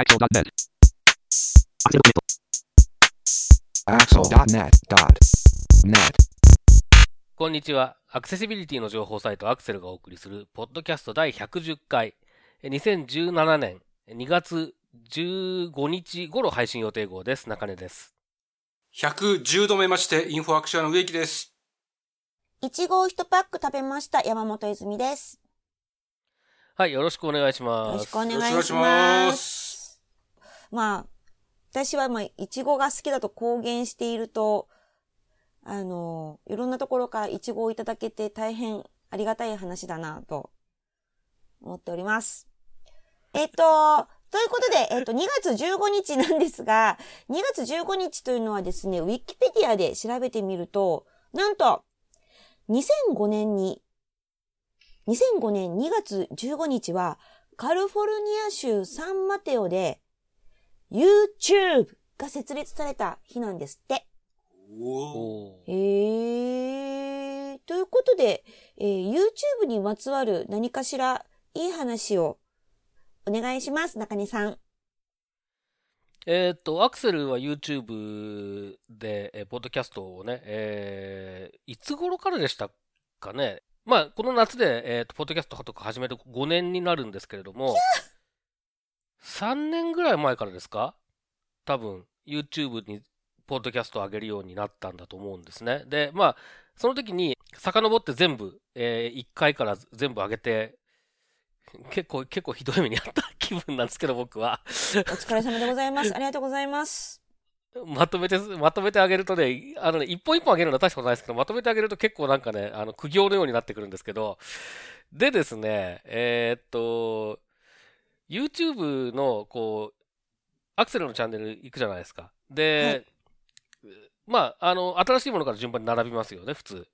Axel.net. Axel.net.net. こんにちは。アクセシビリティの情報サイトアクセルがお送りする、ポッドキャスト第110回、え2017年2月15日頃配信予定号です。中根です。110度目まして、インフォアクションの植木です。いちごを一パック食べました山本泉です。はい、よろしくお願いしよます。よろしくお願いしま。ますまあ、私はまあ、いちごが好きだと公言していると、あの、いろんなところからいちごをいただけて大変ありがたい話だなと思っております。えっ、と、ということで、えっ、と、2月15日なんですが、2月15日というのはですね、ウィキペディアで調べてみると、なんと、2005年に、2005年2月15日は、カリフォルニア州サンマテオで、YouTube が設立された日なんですって。おーおー。ということで、えー YouTube にまつわる何かしらいい話をお願いします、中根さん。えーっと、アクセルは YouTube で、えーポッドキャストをね、えーいつ頃からでしたかね。まあ、この夏で、えーっと、ポッドキャストとか始めて5年になるんですけれども、3年ぐらい前からですか？多分、YouTube にポッドキャストを上げるようになったんだと思うんですね。で、まあ、その時に、遡って全部、え1回から全部上げて、結構、結構ひどい目にあった気分なんですけど、僕は。お疲れ様でございます。ありがとうございます。まとめて、まとめてあげるとね、あのね、一本一本あげるのは大したことないですけど、まとめてあげると結構なんかね、あの、苦行のようになってくるんですけど、でですね、えーっと、YouTube の、こう、アクセルのチャンネル行くじゃないですか。で、まあ、あの、新しいものから順番に並びますよね、普通。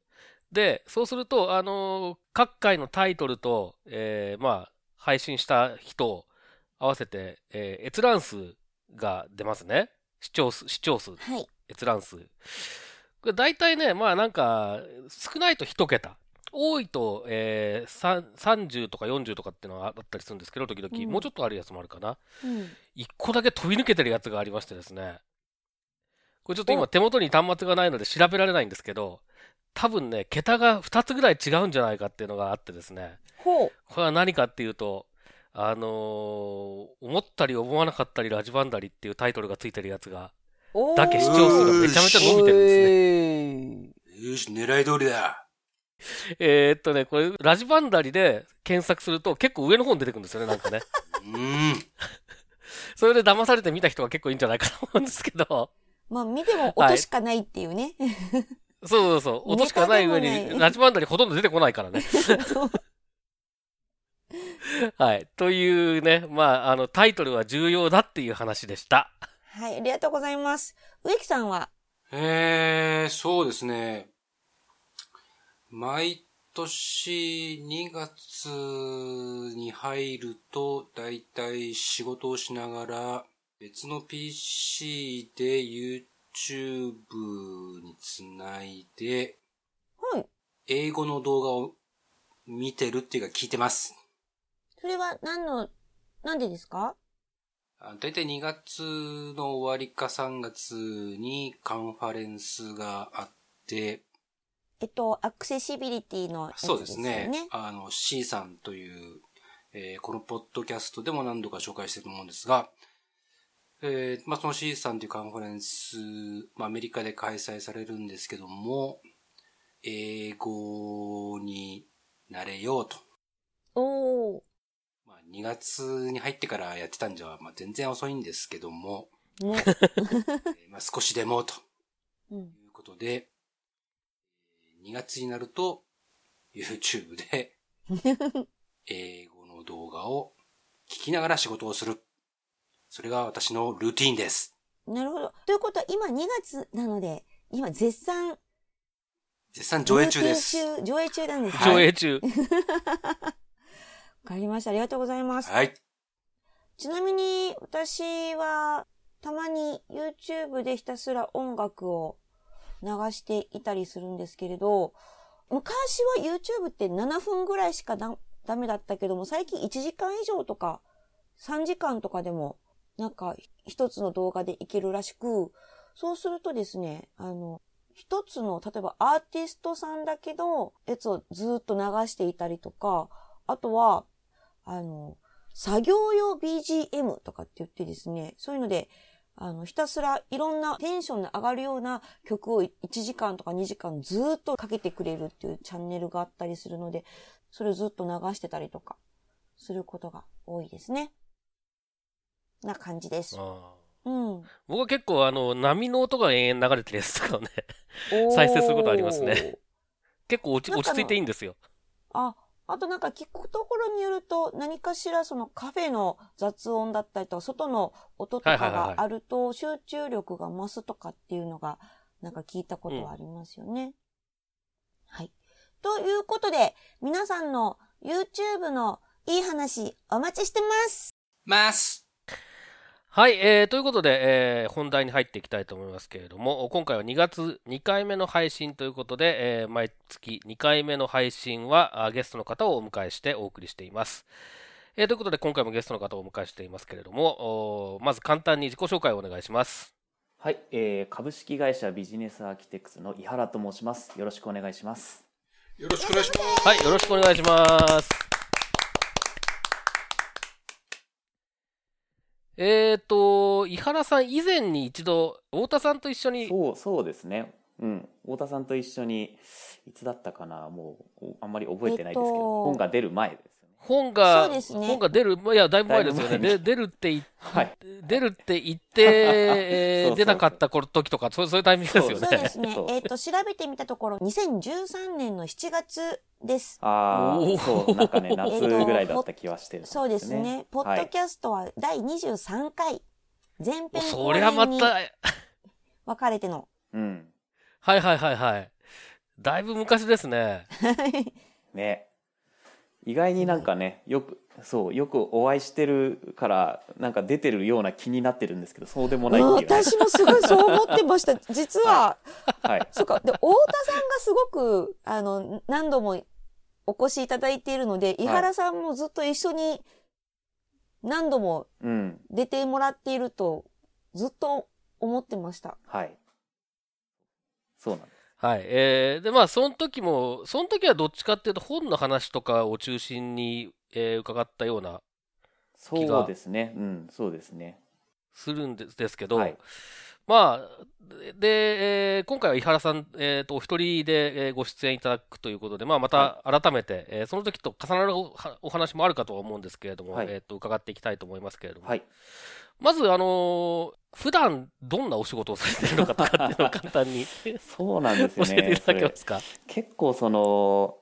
で、そうすると、あの、各回のタイトルと、えーまあ、配信した日と合わせて、えー閲覧数が出ますね。視聴数、視聴数、はい。閲覧数。これ大体ね、まあなんか、少ないと1桁。多いと、えー、さん30とか40とかっていうのがあったりするんですけど、時々、うんもうちょっとあるやつもあるかな。うん。1個だけ飛び抜けてるやつがありましてですね。これちょっと今お手元に端末がないので調べられないんですけど、多分ね、桁が2つぐらい違うんじゃないかっていうのがあってですね。ほう。これは何かっていうと、あのー思ったり思わなかったりラジバンダリっていうタイトルがついてるやつが、だけ視聴数がめちゃめちゃ伸びてるんですね。よし、狙い通りだ。えーっとね、これ、ラジバンダリで検索すると結構上の方に出てくるんですよね、なんかね。うーん。それで騙されて見た人が結構いいんじゃないかと思うんですけど。まあ、見ても音しかないっていうね。そうそうそう。音しかない上に、ラジバンダリほとんど出てこないからね。そうはい。というね、まあ、あの、タイトルは重要だっていう話でした。はい、ありがとうございます。植木さんは、えー、そうですね。毎年2月に入ると、だいたい仕事をしながら、別の PC で YouTube につないで、はい。英語の動画を見てるっていうか聞いてます。それは何の、なんでですか？あだいたい2月の終わりか3月にカンファレンスがあって、えっと、アクセシビリティのやつですよそうですね。あの、C さんという、えーこのポッドキャストでも何度か紹介してると思うんですが、えーまあ、その C さんというカンファレンス、まあ、アメリカで開催されるんですけども、英語になれようと。おー。まあ、2月に入ってからやってたんじゃ、まあ、全然遅いんですけども、も えーまあ、少しでもと。いうことで、えー2月になると、YouTube で、英語の動画を聞きながら仕事をする。それが私のルーティンです。なるほど。ということは、今2月なので、今絶賛、絶賛上映中です。上映中なんですね。上映中。わかりました。ありがとうございます。はい。ちなみに、私は、たまに YouTube でひたすら音楽を流していたりするんですけれど、昔は YouTube って7分ぐらいしかダメだったけども、最近1時間以上とか3時間とかでもなんか一つの動画でいけるらしく、そうするとですね、あの、一つの、例えばアーティストさんだけど、やつをずっと流していたりとか、あとは、あの、作業用 BGM とかって言ってですね、そういうので、あの、ひたすらいろんなテンションの上がるような曲を1時間とか2時間ずっとかけてくれるっていうチャンネルがあったりするので、それをずっと流してたりとかすることが多いですね。な感じです。うん。僕は結構あの、波の音が延々流れてるやつとかをね、再生することありますね。結構落ち落ち着いていいんですよ。あ、あとなんか聞くところによると、何かしらそのカフェの雑音だったりとか、外の音とかがあると集中力が増すとかっていうのが、なんか聞いたことはありますよね。うん、はい。ということで、皆さんの YouTube のいい話お待ちしてますますはい、えー、ということで、えー、本題に入っていきたいと思いますけれども、今回は2月2回目の配信ということで、えー、毎月2回目の配信はゲストの方をお迎えしてお送りしています。えー、ということで、今回もゲストの方をお迎えしていますけれども、まず簡単に自己紹介をお願いします。はい、えー、株式会社ビジネスアーキテクツの井原と申します。よろしくお願いします。よろしくお願いします。はい、よろしくお願いします。えっ、ー、と、井原さん以前に一度、太田さんと一緒に。そう、そうですね。うん。太田さんと一緒に、いつだったかなもう、あんまり覚えてないですけど、えっと、本が出る前です。本が、ね、本が出る、いや、だいぶ前ですよね。で出るって言って、はい、出るって言って、えー、出なかった頃時とか、そうそういうタイミングですよね。そうですね。えっ、ー、と、調べてみたところ、2013年の7月です。ああ、そう、なんかね、夏ぐらいだった気はしてる、ね、そうですね。ポッドキャストは第23回、前編そりゃまた、分かれての。うん。はいはいはいはい。だいぶ昔ですね。ね。意外になんかねよくそうよくお会いしてるからなんか出てるような気になってるんですけどそうでもないっていう。私もすごい そう思ってました。実は、はい、そうか。で太田さんがすごくあの何度もお越しいただいているので井原さんもずっと一緒に何度も出てもらっているとずっと思ってました、はい。そうなんですはい。えー、で、まあ、その時も、その時はどっちかっていうと、本の話とかを中心に、えー、伺ったようなそうですね。うん、そうですね。するんですけど、はい、まあ、で、えー、今回は井原さん、えー、とお一人でご出演いただくということで、まあ、また改めて、はい、えー、その時と重なるお話もあるかとは思うんですけれども、はい、えー、と伺っていきたいと思いますけれども、はい、まず、あのー、普段どんなお仕事をされてるのかとかっていうのを簡単に そうなんですよね。教えていただけますか？結構その、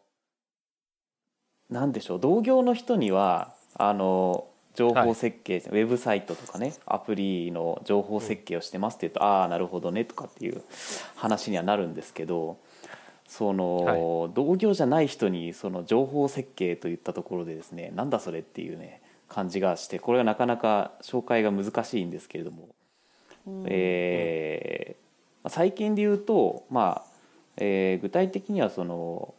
なんでしょう、同業の人には、あの、情報設計、はい、ウェブサイトとかね、アプリの情報設計をしてますって言うと、うん、ああ、なるほどねとかっていう話にはなるんですけど、その、はい、同業じゃない人にその情報設計といったところでですね、なんだそれっていうね、感じがしてこれはなかなか紹介が難しいんですけれども、うん、えー、最近で言うと、まあえー、具体的にはその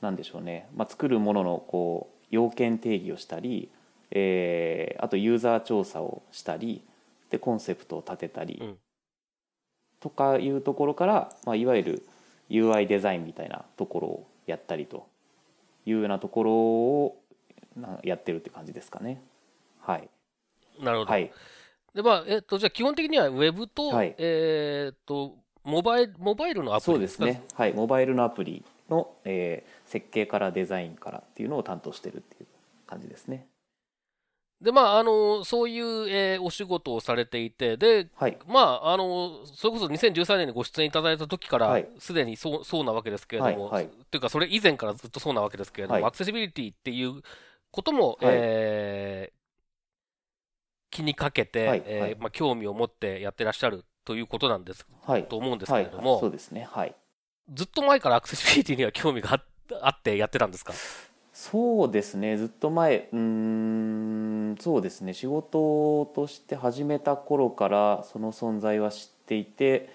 何でしょうね、まあ、作るもののこう要件定義をしたり、えー、あとユーザー調査をしたりでコンセプトを立てたり、うん、とかいうところから、まあ、いわゆる UI デザインみたいなところをやったりというようなところをやってるって感じですかね。はい。なるほど。はい。で、まあ、えっと、じゃあ基本的にはウェブと、はい、えっと、モバイル、モバイルのアプリですか？そうですね。はい。モバイルのアプリの、えー、設計からデザインからっていうのを担当してるっていう感じですね。で、まあ、あの、そういう、えー、お仕事をされていて、で、はい、まあ、あの、それこそ2013年にご出演いただいた時から、すでにそう、そうなわけですけれども、はい、っていうか、それ以前からずっとそうなわけですけれども、アクセシビリティっていうことも、はい、えー、気にかけて、はい、えー、まあ、興味を持ってやってらっしゃるということなんです、はい、と思うんですけれども、そうですね、はい。ずっと前からアクセシビリティには興味があっ てやってたんですか？そうですね、ずっと前、うん、そうですね、仕事として始めた頃からその存在は知っていて、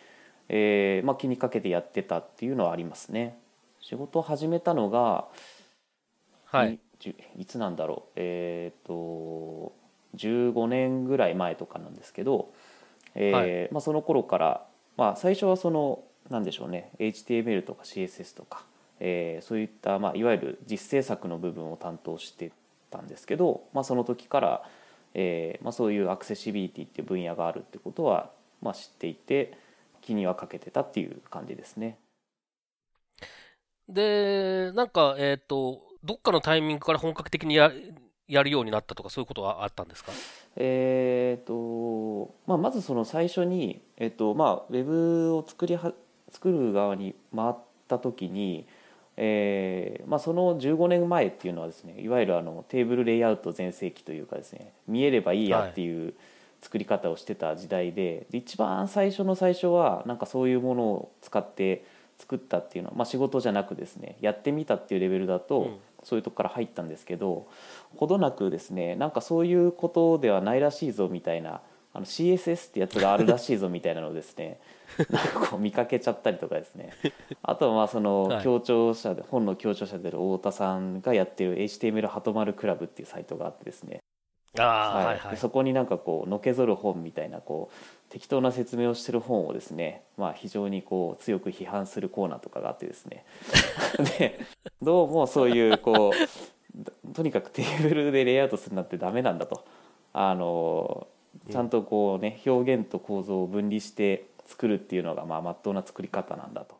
えーまあ、気にかけてやってたっていうのはありますね。仕事を始めたのが、はい、いつなんだろう。えっ、ー、と15年ぐらい前とかなんですけど、えーはい。まあ、その頃から、まあ、最初はそのなんでしょうね。HTML とか CSS とか、えーそういった、まあ、いわゆる実制作の部分を担当してたんですけど、まあ、その時から、えーまあ、そういうアクセシビリティっていう分野があるってことは、まあ、知っていて気にはかけてたっていう感じですね。で、なんか、えっ、と、どっかのタイミングから本格的にややるようになったとか、そういうことはあったんですか？えーとまあ、まずその最初に、えっとまあ、ウェブを作りは作る側に回った時に、えーまあ、その15年前っていうのはですねいわゆるあのテーブルレイアウト全盛期というかですね見えればいいやっていう作り方をしてた時代で,、で一番最初の最初はなんかそういうものを使って作ったっていうのは、まあ、仕事じゃなくですねやってみたっていうレベルだと、うんそういうとこから入ったんですけどほどなくですねなんかそういうことではないらしいぞみたいなあの CSS ってやつがあるらしいぞみたいなのをですね なんかこう見かけちゃったりとかですね。あとはまあそのはい。協調者で、本の協調者である太田さんがやってる HTML ハトマルクラブっていうサイトがあってですねはい、はいでそこになんかこうのけぞる本みたいなこう適当な説明をしてる本をですね、まあ、非常にこう強く批判するコーナーとかがあってですね。でどうもそういうこうとにかくテーブルでレイアウトするなんてダメなんだと。あのちゃんとこうね表現と構造を分離して作るっていうのがまあ真っ当な作り方なんだと、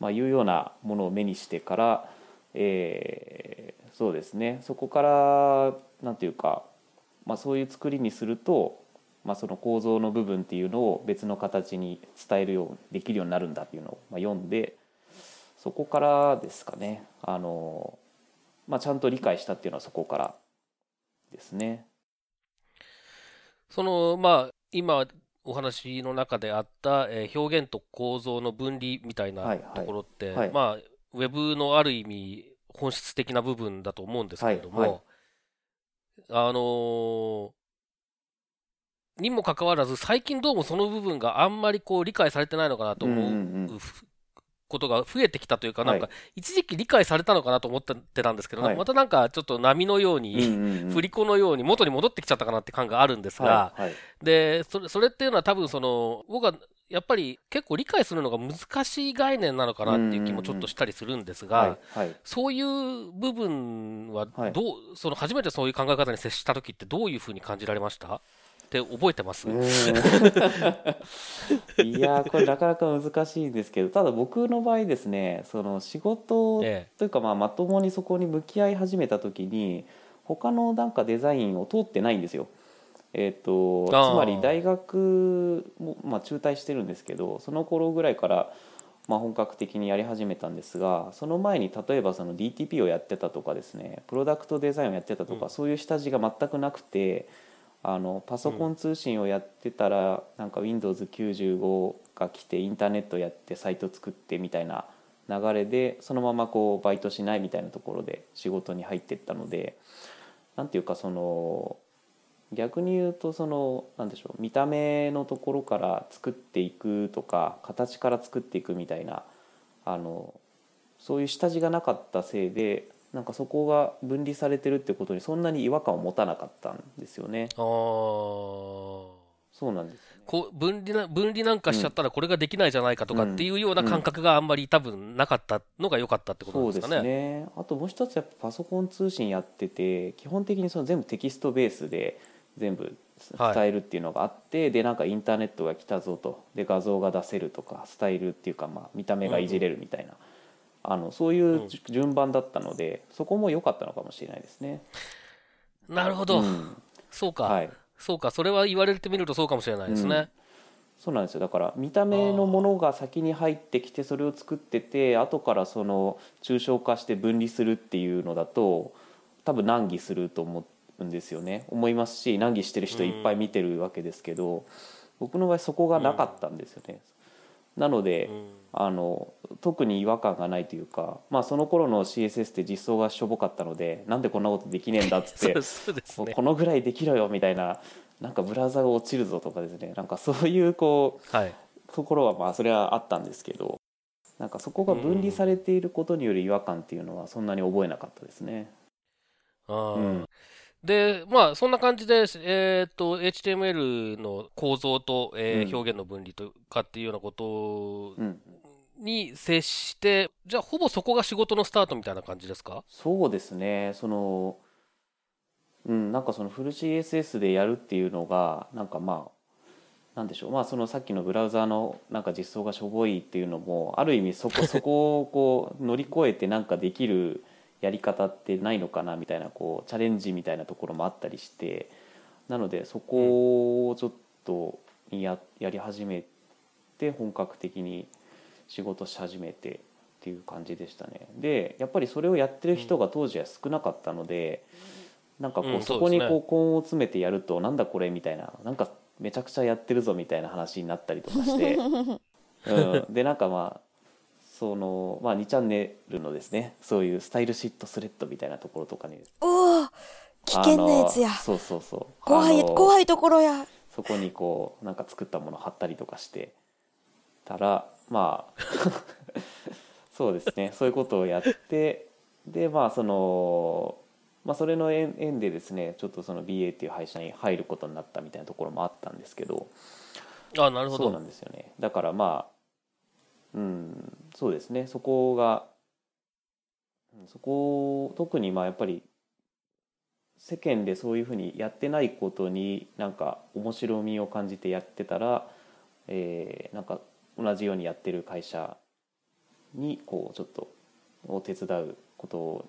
まあ、いうようなものを目にしてから、えーそうですね。そこからなんていうかまあ、そういう作りにすると、まあ、その構造の部分っていうのを別の形に伝えるようできるようになるんだっていうのをまあ読んでそこからですかね。あの、まあ、ちゃんと理解したっていうのはそこからですね。その、まあ、今、お話の中であった、えー表現と構造の分離みたいなはいはい。ところって、はい。まあ、ウェブのある意味、本質的な部分だと思うんですけれども、はいはいあのーにもかかわらず、最近どうもその部分があんまりこう理解されてないのかなと思うことが増えてきたというか、なんかは一時期理解されたのかなと思ってたんですけど、はい。またなんかちょっと波のように、振り子のように元に戻ってきちゃったかなって感があるんですが、でそれそれっていうのは多分その僕はやっぱり結構理解するのが難しい概念なのかなっていう気もちょっとしたりするんですが、はいはい。そういう部分ははい。どう、その初めてそういう考え方に接した時ってどういうふうに感じられました？って覚えてます、いやーこれなかなか難しいんですけどただ僕の場合ですねその仕事え。というかまあまともにそこに向き合い始めた時に他のなんかデザインを通ってないんですよ。えー、とつまり大学も、まあ、中退してるんですけどその頃ぐらいから、まあ、本格的にやり始めたんですがその前に例えばその DTP をやってたとかですねプロダクトデザインをやってたとか、うん。そういう下地が全くなくてあのパソコン通信をやってたら、なんか Windows95 が来てインターネットやってサイト作ってみたいな流れでそのままこうバイトしないみたいなところで仕事に入っていったのでなんていうかその逆に言うとそのなんでしょう見た目のところから作っていくとか形から作っていくみたいなあのそういう下地がなかったせいでなんかそこが分離されてるってことにそんなに違和感を持たなかったんですよね。あーそうなんですよねこう分離な分離なんかしちゃったらこれができないじゃないかとかっていうような感覚があんまり多分なかったのが良かったってことですんですかね。ねあともう一つやっぱパソコン通信やってて基本的にその全部テキストベースで全部はい伝えるっていうのがあって、でなんかインターネットが来たぞと。で画像が出せるとかスタイルっていうか、まあ、見た目がいじれるみたいな、あのそういうじ順番だったのでそこも良かったのかもしれないですね。なるほど、うん。そうか、はい。そうか、それは言われてみるとそうかもしれないですね。そうなんですよ。だから見た目のものが先に入ってきてそれを作ってて後からその抽象化して分離するっていうのだと多分難儀すると思うんですよね思いますし難儀してる人いっぱい見てるわけですけど、僕の場合そこがなかったんですよね。なので、うんあの特に違和感がないというか、まあ、その頃の CSS って実装がしょぼかったのでなんでこんなことできねえんだっつって ねこ。のぐらいできろよみたいななんかブラウザが落ちるぞとかですねなんかそういうこうはい。ところはまあそれはあったんですけどなんかそこが分離されていることによる違和感っていうのはそんなに覚えなかったですね。あーうんで、まあ、そんな感じで、えっ、と、HTML の構造と、えーうん。表現の分離とかっていうようなことうん、に接して、じゃあ、ほぼそこが仕事のスタートみたいな感じですか？そうですね。そのうんなんかそのフル CSS でやるっていうのがなんかまあなんでしょう。まあそのさっきのブラウザーのなんか実装がしょぼいっていうのもある意味そこそこをこう乗り越えてなんかできるやり方ってないのかなみたいなこうチャレンジみたいなところもあったりしてなのでそこをちょっとややり始めて本格的に仕事し始めてっていう感じでしたね。でやっぱりそれをやってる人が当時は少なかったので、なんかこう、うんそこにこう根を詰めてやるとなんだこれみたいななんかめちゃくちゃやってるぞみたいな話になったりとかして、うん、でなんかまあその、まあ、2チャンネルのですねそういうスタイルシットスレッドみたいなところとかにおお危険なやつや。そうそうそう怖い、怖いところや。そこにこうなんか作ったもの貼ったりとかしてたらまあ そうですねそういうことをやってでまあそのまあそれの縁縁でですねちょっとその BA っていう会社に入ることになったみたいなところもあったんですけどあなるほど。そうなんですよねだからまあうんそうですね。そこがうんそこ特にまあやっぱり世間でそういうふうにやってないことになんか面白みを感じてやってたら、えーなんか同じようにやってる会社にこうちょっとを手伝うこと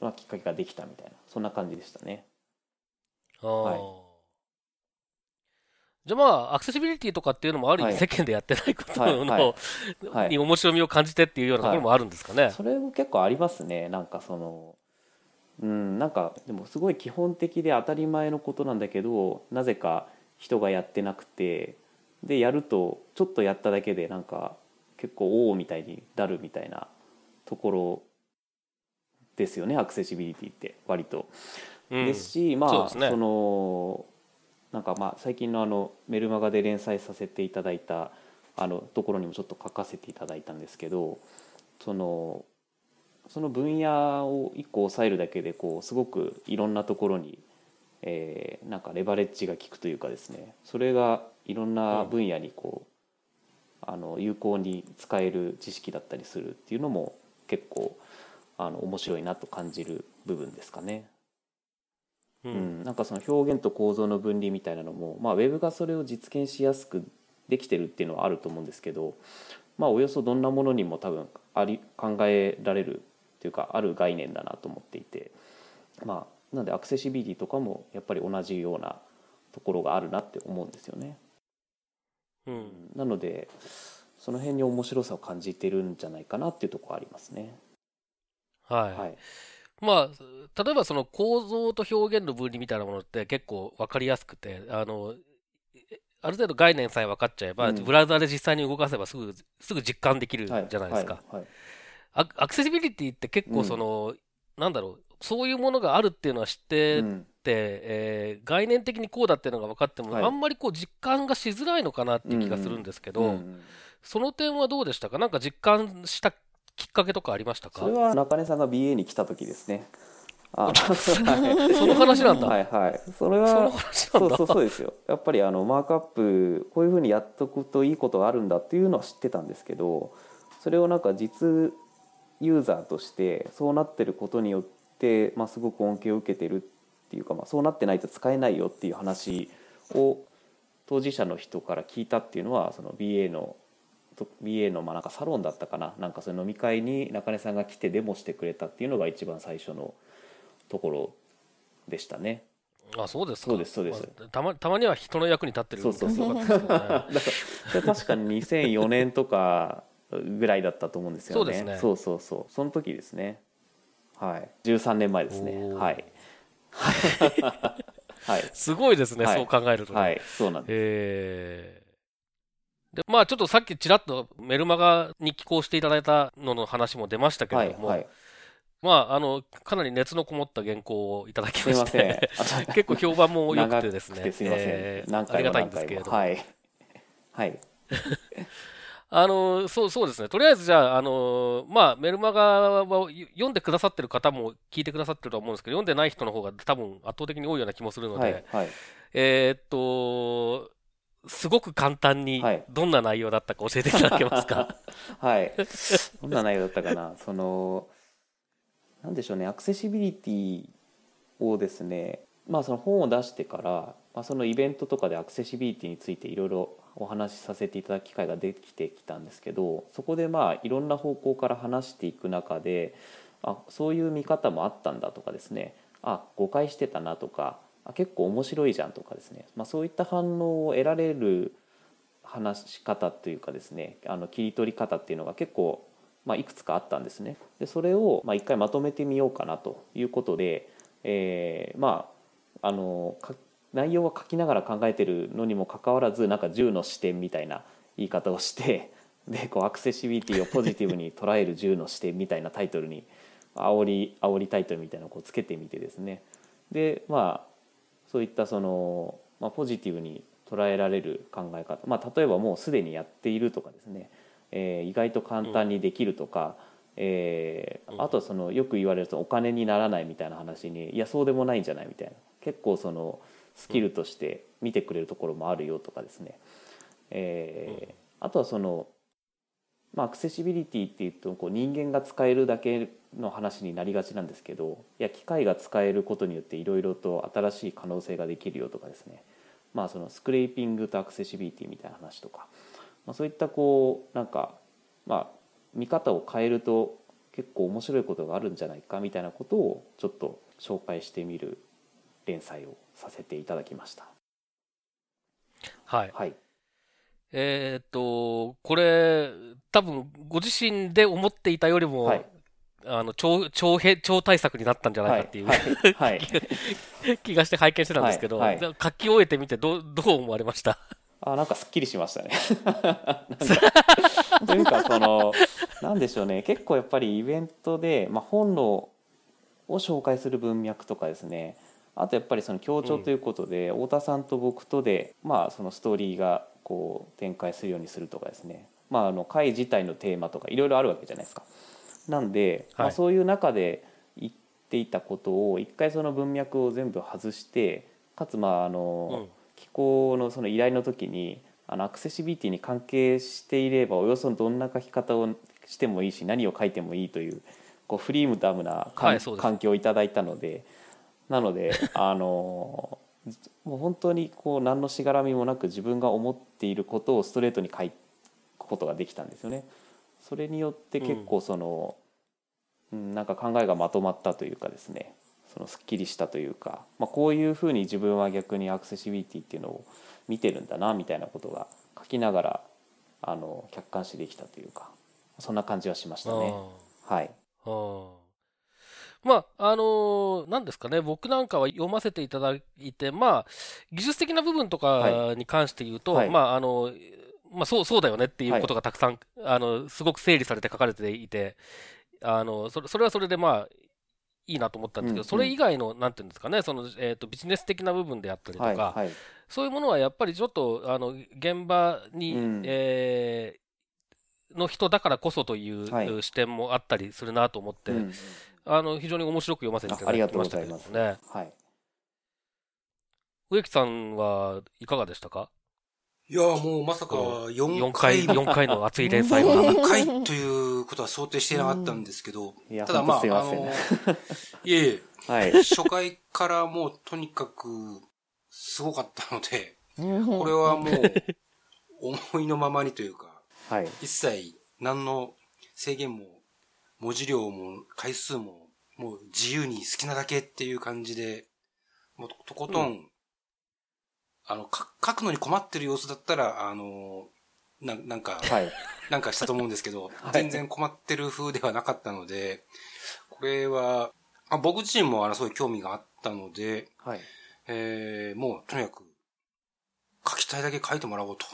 がきっかけができたみたいなそんな感じでしたね。はいじゃあまあ、アクセシビリティとかっていうのもある意味はい。世間でやってないことのはい。に面白みを感じてっていうようなところもあるんですかね。それも結構ありますね。なんかそのうんなんかでもすごい基本的で当たり前のことなんだけどなぜか人がやってなくてでやるとちょっとやっただけでなんか結構おおみたいになるみたいなところですよねアクセシビリティって割と。うん。ですしまあそね。そのなんかまあ最近のあのメルマガで連載させていただいたあのところにもちょっと書かせていただいたんですけどそのその分野を一個押さえるだけでこうすごくいろんなところに、えーなんかレバレッジが効くというかですねそれがいろんな分野にこう、あの有効に使える知識だったりするっていうのも結構あの面白いなと感じる部分ですかね。ううんん、なんかその表現と構造の分離みたいなのも、まあ、ウェブがそれを実現しやすくできてるっていうのはあると思うんですけど、まあ、およそどんなものにも多分あり考えられるっていうかある概念だなと思っていて、まあ、なのでアクセシビリティとかもやっぱり同じようなところがあるなって思うんですよね。うんうんなのでその辺に面白さを感じてるんじゃないかなっていうところありますね。はい。はい、まあ、例えばその構造と表現の分離みたいなものって結構分かりやすくて、あの、えある程度概念さえ分かっちゃえば、うん。ブラウザーで実際に動かせばすぐ、すぐ実感できるじゃないですか。はいはいアアクセシビリティって結構その、なんだろう、そういうものがあるっていうのは知ってて、うん。えー概念的にこうだっていうのが分かっても、はい。あんまりこう実感がしづらいのかなっていう気がするんですけど、うん。その点はどうでしたか？なんか実感したきっかけとかありましたか？それは中根さんが BA に来た時ですね。あ はいその話なんだ。はいはい。それそのは話なんだ。そうそうそうですよ。やっぱりあのマークアップこういうふうにやっとくといいことがあるんだっていうのは知ってたんですけど、それをなんか実ユーザーとしてそうなってることによってまあすごく恩恵を受けてるっていうかまあそうなってないと使えないよっていう話を当事者の人から聞いたっていうのはその BA のと BA のまあなんかサロンだったかななんかその飲み会に中根さんが来てデモしてくれたっていうのが一番最初のところでしたね。あ、そうですか。そうですそうですまあたまたまには人の役に立ってるそうそうそうだから確かに2004年とかぐらいだったと思うんですよね。そうですねそうそうそうその時ですね。はい。13年前ですね。はい。はい。すごいですね、はいそう考えるとね。はい。そうなんです。えーでまあちょっとさっきちらっとメルマガに寄稿していただいたのの話も出ましたけはれども、いはい。まああのかなり熱のこもった原稿をいただきませんまして。結構評判も良くてですね、すありがたいん。ですけれども、はい。はい。あの、そう、そうですね。とりあえずじゃあ、あの、まあ、メルマガを読んでくださってる方も聞いてくださってると思うんですけど、読んでない人の方が多分圧倒的に多いような気もするので、はいはいえーっと、すごく簡単にはいどんな内容だったか教えていただけますか？はい。どんな内容だったかな？その、なんでしょうね、アクセシビリティをですね、まあその本を出してから、まあ、そのイベントとかでアクセシビリティについていろいろお話しさせていただく機会ができてきたんですけど、そこでまあいろんな方向から話していく中で、あそういう見方もあったんだとかですね、あ誤解してたなとか、あ結構面白いじゃんとかですね、まあ、そういった反応を得られる話し方というかですね。あの切り取り方っていうのが結構、まあ、いくつかあったんですね。でそれをまあ一回まとめてみようかなということで、えーまああの内容は書きながら考えてるのにもかかわらずなんか10の視点みたいな言い方をしてでこうアクセシビリティをポジティブに捉える10の視点みたいなタイトルに煽り煽りタイトルみたいなのをこうつけてみてですね。でまあそういったその、まあ、ポジティブに捉えられる考え方、まあ、例えばもうすでにやっているとかですね、えー意外と簡単にできるとか、えーうん。あとはそのよく言われるとお金にならないみたいな話にいやそうでもないんじゃないみたいな。結構そのスキルとして見てくれるところもあるよとかですね、えーあとはその、まあ、アクセシビリティっていうとこう人間が使えるだけの話になりがちなんですけどいや機械が使えることによっていろいろと新しい可能性ができるよとかですねまあそのスクレーピングとアクセシビリティみたいな話とか、まあ、そういったこうなんかまあ見方を変えると結構面白いことがあるんじゃないかみたいなことをちょっと紹介してみる連載をさせていただきました。はい。はい、えーっと、これ、多分、ご自身で思っていたよりも、はい。あの、超、超へ、超大作になったんじゃないかっていう、はい。はい。はい。気がして拝見してたんですけど、はい。書き終えてみてどう、どう思われました？あなんかすっきりしましたね。というかそのなんでしょうね。結構やっぱりイベントで、まあ、本のを紹介する文脈とかですね。あとやっぱりその協調ということで、太田さんと僕とで、まあ、そのストーリーがこう展開するようにするとかですね、まあ、あの会自体のテーマとかいろいろあるわけじゃないですか。なんで、まあ、はいそういう中で言っていたことを一回その文脈を全部外してかつまああの、うん。機構のその依頼の時にあのアクセシビリティに関係していればおよそどんな書き方をしてもいいし何を書いてもいいというこうフリーダムな環,、はい環境をいただいたので。なので あのもう本当にこう何のしがらみもなく自分が思っていることをストレートに書くことができたんですよね。それによって結構その、うん、なんか考えがまとまったというかですね。そのすっきりしたというか、まあ、こういうふうに自分は逆にアクセシビリティっていうのを見てるんだなみたいなことが書きながらあの客観視できたというか。そんな感じはしましたね。はい、まあ、あのーなんですかね、僕なんかは読ませていただいて、まあ、技術的な部分とかはに関して言うと、はい。まあ、あの、まあ、そう、そうだよねっていうことがたくさん、あの、すごく整理されて書かれていて、あの、それ、それはそれでまあ、いいなと思ったんですけど、うんうん。それ以外の、なんていうんですかね、その、えっと、ビジネス的な部分であったりとか、はいはい。そういうものはやっぱりちょっと、あの、現場に、うん。えーの人だからこそという、はい。視点もあったりするなと思って、うんあの、非常に面白く読ませていただあありがとうきましたけございます。どもね。はい、植木さんはいかがでしたか？いや、もうまさかこ4 ?4 回回、4 回の熱い連載が。4回ということは想定していなかったんですけど、いやただまあ、本当すいませんあの、いえいえ、はい、初回からもうとにかくすごかったので、ここれはもう思いのままにというか、はい、一切何の制限も文字量も回数ももう自由に好きなだけっていう感じで、もうととことん、あの、か書くのに困ってる様子だったら、あの、ななんか、はい、なんかしたと思うんですけど、い。全然困ってる風ではなかったので、これは、あ僕自身もあのすごい興味があったので、はい、えー、もうとにかく書きたいだけ書いてもらおうと。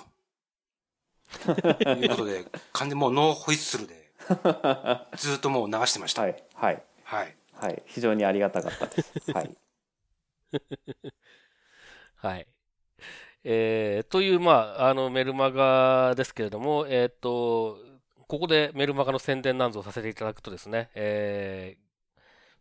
いうことで、完全にもうノーホイッスルで、ずっともう流してました。はい、はい、はい。はい、非常にありがたかったです。はい、はい。えーという、まあ、あの、メルマガですけれども、えっ、と、ここでメルマガの宣伝なんぞをさせていただくとですね、えー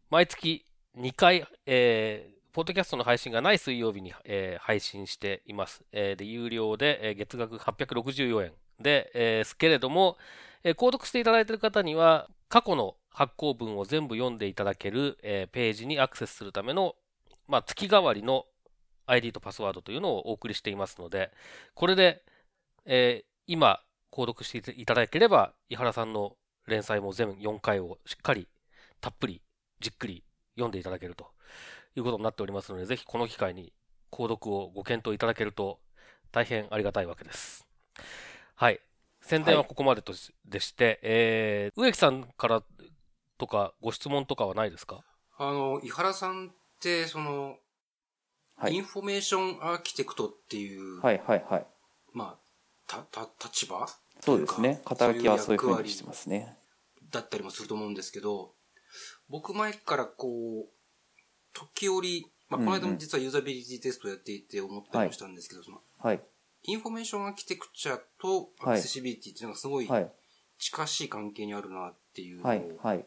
毎月2回、えーポッドキャストの配信がない水曜日に、えー配信しています。えーで、有料で、えー月額864円で、えーすけれども、えー購読していただいている方には、過去の発行文を全部読んでいただける、えーページにアクセスするための、まあ、月替わりの ID とパスワードというのをお送りしていますので、これで、えー今、購読していただければ、井原さんの連載も全4回をしっかり、たっぷり、じっくり読んでいただけるということになっておりますので、ぜひこの機会に購読をご検討いただけると大変ありがたいわけです。はい。宣伝はここまでとしでして、えー植木さんからとかご質問とかはないですか？あの、井原さんって、その、はい。 information architect っていう、はいはいはい。まあ、た、た、立場？そうですね。というか肩書きはそういうふう役割にしてますね。だったりもすると思うんですけど、僕前からこう、時折、まあ、この間も実はユーザビリティテストをやっていて思ったりもしたんですけど、その、はい information architecture とアクセシビリティっていうのがすごいはい。近しい関係にあるなっていうのはい。をはい。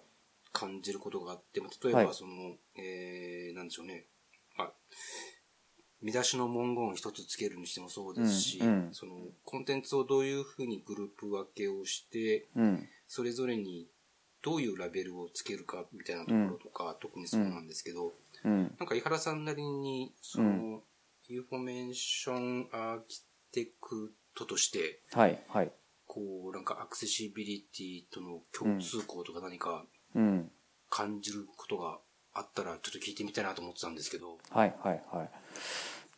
感じることがあって、まあ例えはい。ばその、えー、なんでしょうね。まあ、見出しの文言を一つつけるにしてもそうですし、うんうん。その、コンテンツをどういうふうにグループ分けをして、うん。それぞれにどういうラベルをつけるかみたいなところとか、特にそうなんですけど、うん。なんか井原さんなりに、その、 information architect として、はいはい。こう、なんかアクセシビリティとの共通項とか何かうん。感じることがあったら、ちょっと聞いてみたいなと思ってたんですけど。はいはいはい。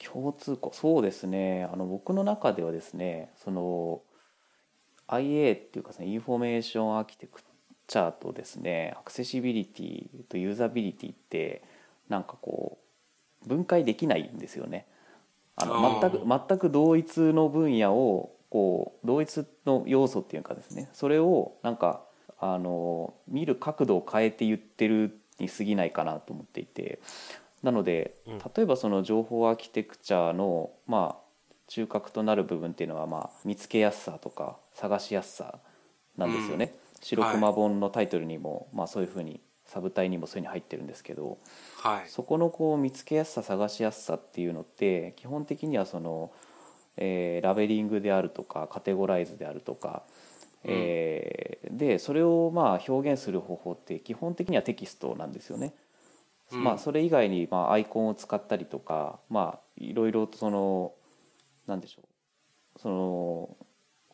共通項そうですね。あの僕の中ではですねその IA っていうかそのインフォメーションアーキテクチャとですねアクセシビリティとユーザビリティってなんかこう分解できないんですよね。あの全く全く同一の分野をこう同一の要素っていうかですね。それをなんかあの見る角度を変えて言ってるに過ぎないかなと思っていて。なのでうん。例えばその情報アーキテクチャのまあ中核となる部分っていうのはまあ見つけやすさとか探しやすさなんですよね。白熊本のタイトルにも、まあそういうふうにサブタイにもそういうに入ってるんですけどはい。そこのこう見つけやすさ探しやすさっていうのって基本的にはその、えーラベリングであるとかカテゴライズであるとか、えーでそれをまあ表現する方法って基本的にはテキストなんですよね。うんまあ、それ以外にまあアイコンを使ったりとかまあいろいろとそのなんでしょうその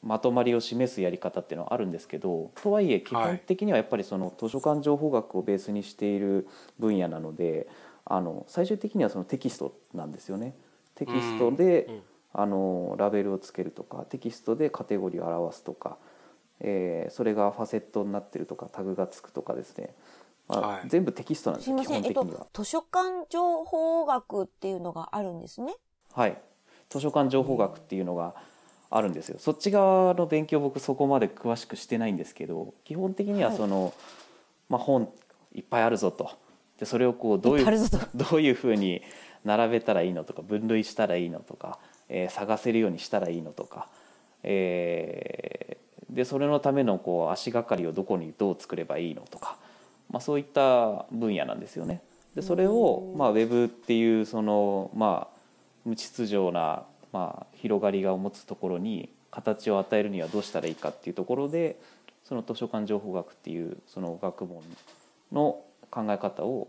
まとまりを示すやり方っていうのはあるんですけどとはいえ基本的にはやっぱりその図書館情報学をベースにしている分野なのであの最終的にはそのテキストなんですよね。テキストで、うんあのラベルをつけるとかテキストでカテゴリーを表すとか、えーそれがファセットになってるとかタグがつくとかですね、まあはい全部テキストなんですすよ基いません。えっ本的には。と、図書館情報学っていうのがあるんですね。はい、図書館情報学っていうのがあるんですよ。そっち側の勉強僕そこまで詳しくしてないんですけど、基本的にはその、まあ本いっぱいあるぞと。でそれをこうどういう どういうふうに並べたらいいのとか分類したらいいのとか、えー探せるようにしたらいいのとか、えーでそれのためのこう足がかりをどこにどう作ればいいのとか、まあ、そういった分野なんですよね。でそれを、まあ、ウェブっていうその、まあ、無秩序な、まあ、広がりが持つところに形を与えるにはどうしたらいいかっていうところでその図書館情報学っていうその学問の考え方を、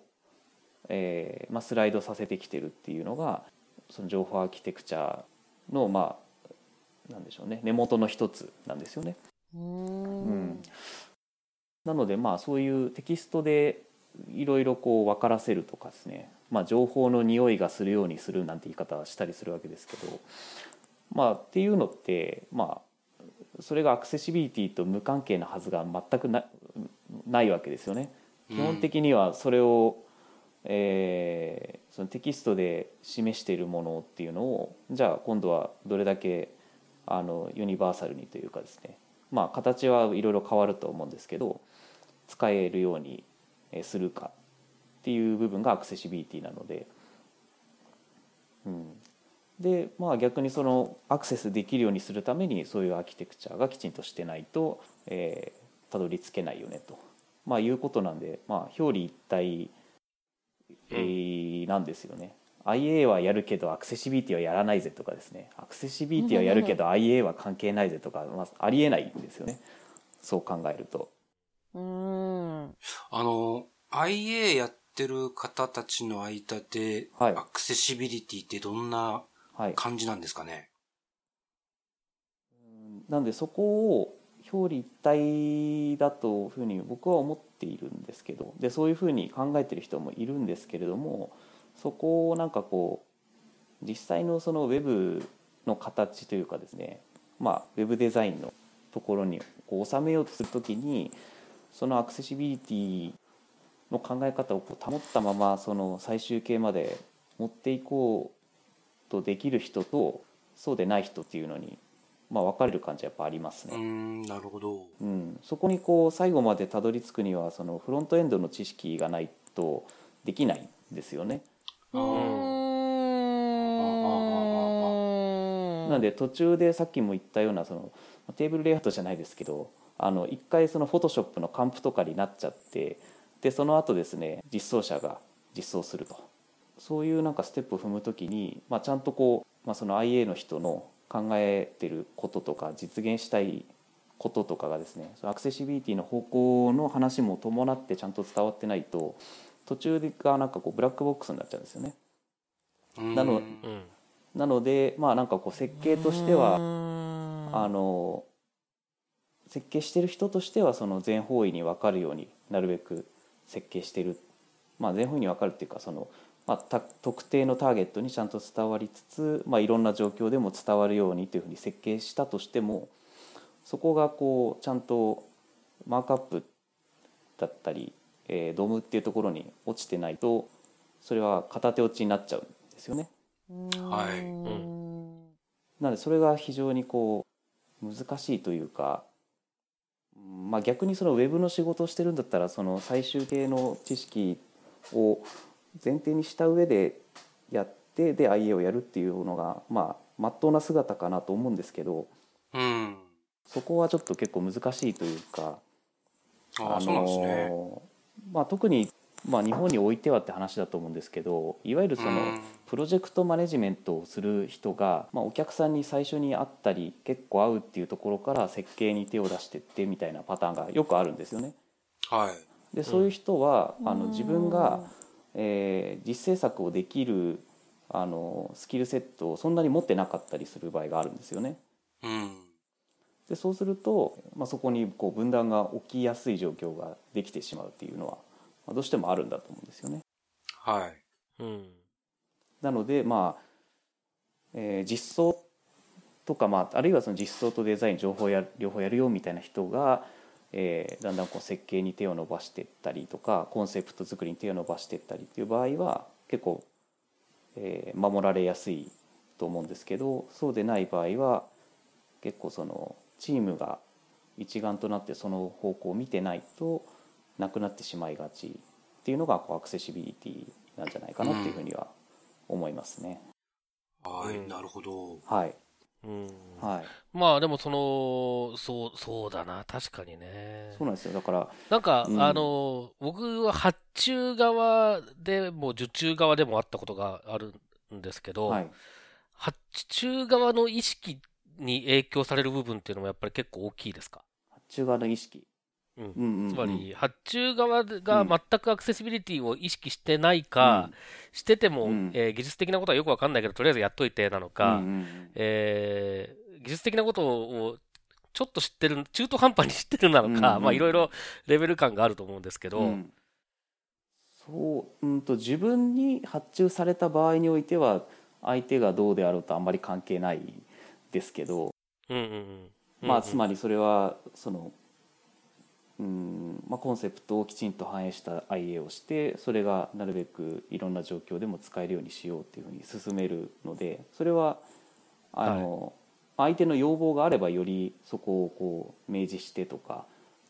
えーまあ、スライドさせてきてるっていうのがその情報アーキテクチャのまあなんでしょうね根元の一つなんですよね。うーうんん。なのでまあそういうテキストでいろいろこう分からせるとかですね、まあ、情報の匂いがするようにするなんて言い方はしたりするわけですけどまあっていうのってまあそれがアクセシビリティと無関係なはずが全くなないわけですよね。基本的にはそれを、えーそのテキストで示しているものっていうのをじゃあ今度はどれだけあのユニバーサルにというかですね。まあ形はいろいろ変わると思うんですけど使えるようにえーするかっていう部分がアクセシビリティなので、うん、でまあ逆にそのアクセスできるようにするためにそういうアーキテクチャがきちんとしてないとえーたどり着けないよねと、まあ、いうことなんで、まあ、表裏一体、えーなんですよね。IA はやるけどアクセシビリティはやらないぜとかですねアクセシビリティはやるけど IA は関係ないぜとか、まあ、ありえないんですよねそう考えると。うーん。あの、IA やってる方たちの間で、はいアクセシビリティってどんなはい、感じなんですかね？なんでそこを表裏一体だというふうに僕は思っているんですけどでそういうふうに考えてる人もいるんですけれどもそこをなんかこう実際のそのウェブの形というかですねまあウェブデザインのところにこう収めようとするときにそのアクセシビリティの考え方をこう保ったままその最終形まで持っていこうとできる人とそうでない人っていうのにまあ、分かれる感じはやっぱありますね。うーん、なるほど。うん、そこにこう最後までたどり着くにはそのフロントエンドの知識がないとできないんですよね。うーん。なんで途中でさっきも言ったようなそのテーブルレイアウトじゃないですけどあの一回そのフォトショップのカンプとかになっちゃってでその後ですね実装者が実装するとそういうなんかステップを踏む時に、まあ、ちゃんとこう、まあ、その IA の人の考えてることとか実現したいこととかがですねそのアクセシビリティの方向の話も伴ってちゃんと伝わってないと途中がなんかこうブラックボックスになっちゃうんですよね。なの。なのでまあなんかこう設計としてはあはの設計してる人としてはその全方位に分かるようになるべく設計してる、まあ、全方位に分かるっていうかその、まあ、た特定のターゲットにちゃんと伝わりつつ、まあ、いろんな状況でも伝わるようにというふうに設計したとしてもそこがこうちゃんとマークアップだったり、えードムっていうところに落ちてないとそれは片手落ちになっちゃうんですよね。はい。なのでそれが非常にこう難しいというか、うんまあ、逆にそのウェブの仕事をしてるんだったらその最終形の知識を前提にした上でやってで IA をやるっていうのがまあ真っ当な姿かなと思うんですけどうん。そこはちょっと結構難しいというか。ああ、そうなんですね。まあ、特に、まあ、日本においてはって話だと思うんですけどいわゆるその、うんプロジェクトマネジメントをする人が、まあ、お客さんに最初に会ったり結構会うっていうところから設計に手を出してってみたいなパターンがよくあるんですよね。はい。でそういう人は、あのうん自分が、えー実制作をできるあのスキルセットをそんなに持ってなかったりする場合があるんですよね。うん。でそうすると、まあ、そこにこう分断が起きやすい状況ができてしまうっていうのは、まあ、どうしてもあるんだと思うんですよね。はい。うん。なのでまあ、えー実装とか、まあ、あるいはその実装とデザイン情報や両方やるよみたいな人が、えーだんだんこう設計に手を伸ばしていったりとかコンセプト作りに手を伸ばしていったりっていう場合は結構、えー守られやすいと思うんですけどそうでない場合は結構そのチームが一丸となってその方向を見てないとなくなってしまいがちっていうのがこうアクセシビリティなんじゃないかなっていうふうには思いますね。はい。うんなるほど。はい、うん。はい、まあでもその、そう、そうだな、確かにねそう。なんですよだからなんか、うんあの、僕は発注側でも受注側でもあったことがあるんですけど、はい発注側の意識に影響される部分っていうのもやっぱり結構大きいですか？発注側の意識、つまり、発注側がうん。全くアクセシビリティを意識してないか、してても、うん。えー技術的なことはよくわかんないけど、とりあえずやっといてなのか、えー技術的なことをちょっと知ってる、中途半端に知ってるなのか、まあいろいろレベル感があると思うんですけど、うん。そう、うん、と自分に発注された場合においては相手がどうであろうとあんまり関係ないですけど、うんうんうん。まあ、つまり、りそれはその、うんまあ、コンセプトをきちんと反映した IA をしてそれがなるべくいろんな状況でも使えるようにしようっていうふうに進めるのでそれはあの、相手の要望があればよりそこをこう明示してとか、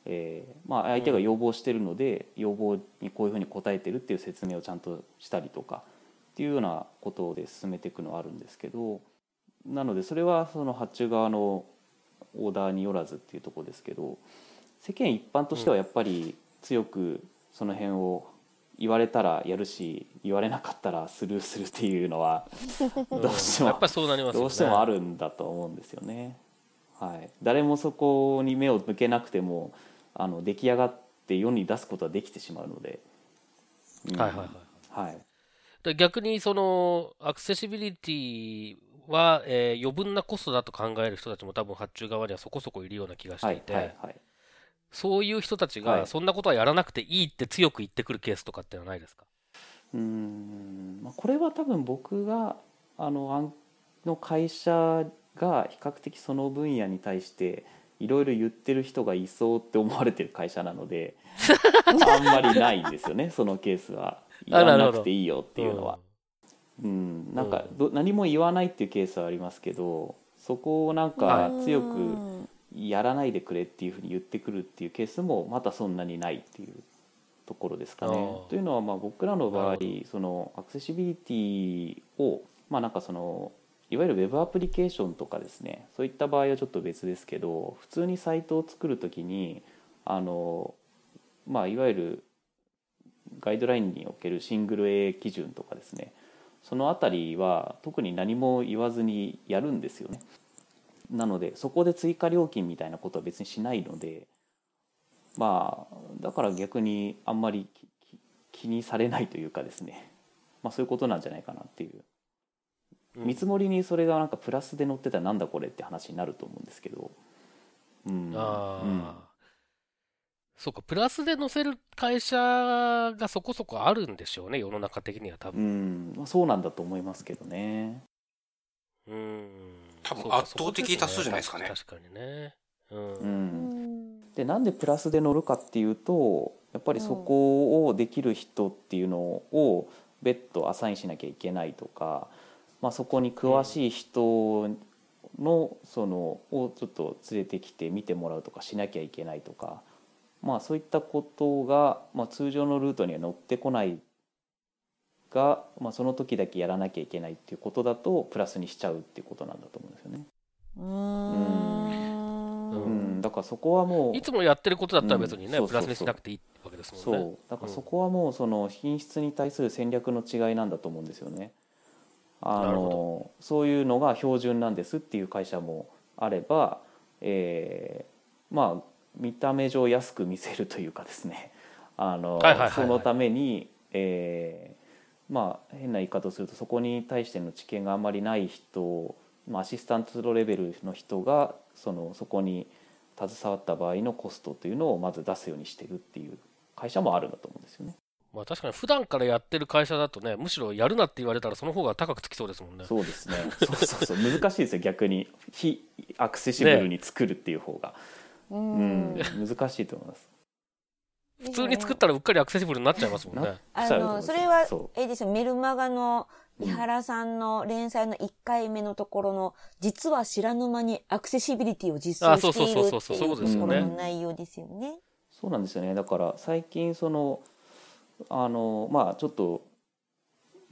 えーまあ、相手が要望してるので、要望にこういうふうに応えてるっていう説明をちゃんとしたりとかっっていうようなことで進めていくのはあるんですけどなのでそれはその発注側のオーダーによらずっていうところですけど世間一般としてはやっぱり強くその辺を言われたらやるし言われなかったらスルーするっていうのはどうしてもやっぱりそうなりますよね。どうしてもあるんだと思うんですよね。はい、誰もそこに目を向けなくてもあの出来上がって世に出すことはできてしまうので、うん。はいはいはいはい、で逆にそのアクセシビリティは、えー余分なコストだと考える人たちも多分発注側にはそこそこいるような気がしはいて。いて、はいはいそういう人たちがはい。そんなことはやらなくていいって強く言ってくるケースとかってのはないですか？うーん。まあこれは多分僕があのあんの会社が比較的その分野に対していろいろ言ってる人がいそうって思われてる会社なので あんまりないんですよねそのケースは。やらなくていいよっていうのは。うん、なんかど何も言わないっていうケースはありますけどそこをなんか強くうんやらないでくれっていうふうに言ってくるっていうケースもまたそんなにないっていうところですかねというのはまあ僕らの場合そのアクセシビリティをまあなんかそのいわゆるウェブアプリケーションとかですねそういった場合はちょっと別ですけど普通にサイトを作るときにあのまあいわゆるガイドラインにおけるシングル A 基準とかですねそのあたりは特に何も言わずにやるんですよね。なのでそこで追加料金みたいなことは別にしないのでまあだから逆にあんまり気にされないというかですね。まあそういうことなんじゃないかなっていう。うん。見積もりにそれがなんかプラスで載ってたらなんだこれって話になると思うんですけど。うん。ああ、うん。そうかプラスで載せる会社がそこそこあるんでしょうね世の中的には多う分ん。まあ、そうなんだと思いますけどね。うん多分圧倒的多数じゃないですかね。確かにね。うん、ううんん。でなんでプラスで乗るかっていうとやっぱりそこをできる人っていうのを別途アサインしなきゃいけないとか、まあ、そこに詳しい人のそのをちょっと連れてきて見てもらうとかしなきゃいけないとか、まあ、そういったことが、まあ、通常のルートには乗ってこないが、まあ、その時だけやらなきゃいけないっていうことだとプラスにしちゃうっていうことなんだと思うんですよね。ううん。うん。ん、だからそこはもういつもやってることだったら別にね、うん。プラスにしなくていいわけですもんそねう。だからそこはもうその品質に対する戦略の違いなんだと思うんですよね。あなるのそういうのが標準なんですっていう会社もあれば、えーまあ見た目上安く見せるというかですね。あの、はいはいはいはい。そのために、えーまあ変な言い方をするとそこに対しての知見があんまりない人、まあ、アシスタントレベルの人がそのそこに携わった場合のコストというのをまず出すようにしてるっていう会社もあるんだと思うんですよね。まあ確かに普段からやってる会社だとねむしろやるなって言われたらその方が高くつきそうですもんねそうですね。そうそうそう難しいですよ逆に非アクセシブルに作るっていう方が、ううんん、難しいと思います。普通に作ったらうっかりアクセシブルになっちゃいますもんね。なあのそれはそえですよメルマガの井原さんの連載の1回目のところの実は知らぬ間にアクセシビリティを実装しているっていうとあそうそうそうそうそうとですよね。ころの内容ですよね。そうなんですよね。だから最近そのあのまあちょっと、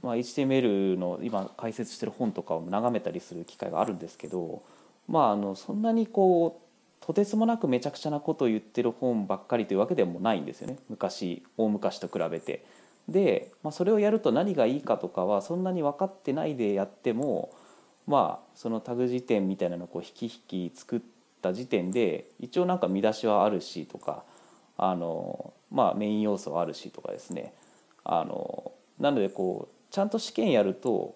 まあ、HTML の今解説してる本とかを眺めたりする機会があるんですけどまああのそんなにこうとてつもなくめちゃくちゃなことを言ってる本ばっかりというわけでもないんですよね昔大昔と比べて。で、まあ、それをやると何がいいかとかはそんなに分かってないでやってもまあそのタグ辞典みたいなのをこう引き引き作った時点で一応なんか見出しはあるしとかあのまあメイン要素はあるしとかですねあのなのでこうちゃんと試験やると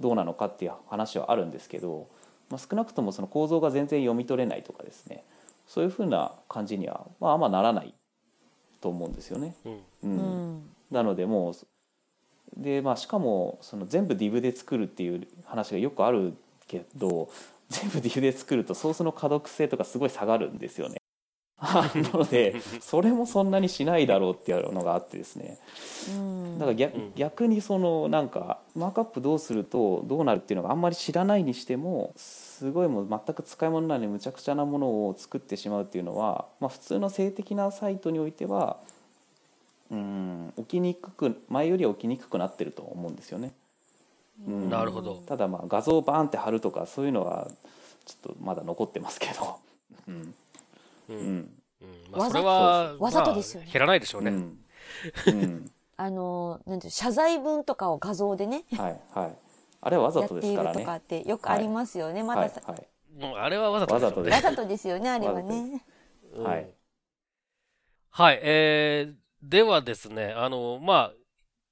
どうなのかっていう話はあるんですけど、まあ、少なくともその構造が全然読み取れないとかですねそういうふうな感じには、まあ、あんまならないと思うんですよね。うんううんんなのでもうで、まあ、しかもその全部 DIV で作るっていう話がよくあるけど全部 DIV で作るとソースの可読性とかすごい下がるんですよね。なのでそれもそんなにしないだろうっていうのがあってですね。うん。だから逆うん。逆にそのなんかマークアップどうするとどうなるっていうのがあんまり知らないにしてもすごいもう全く使い物なのにむちゃくちゃなものを作ってしまうっていうのは、まあ、普通の性的なサイトにおいてはうん起きにくく前よりは起きにくくなってると思うんですよね。うん。なるほど。ただまあ画像をバーンって貼るとかそういうのはちょっとまだ残ってますけど、うんうん。うん。うん。まあ、わざそれは、わざとですよね。まあ減らないでしょうね。あの、なんていう謝罪文とかを画像でね、はいはい。あれはわざとですからね。とかってよくありますよね。まださ、はいはい。もうあれはわざとです。わざとですよね、あれはね。うん。はい。はい、えー、ではですね、あの、まあ、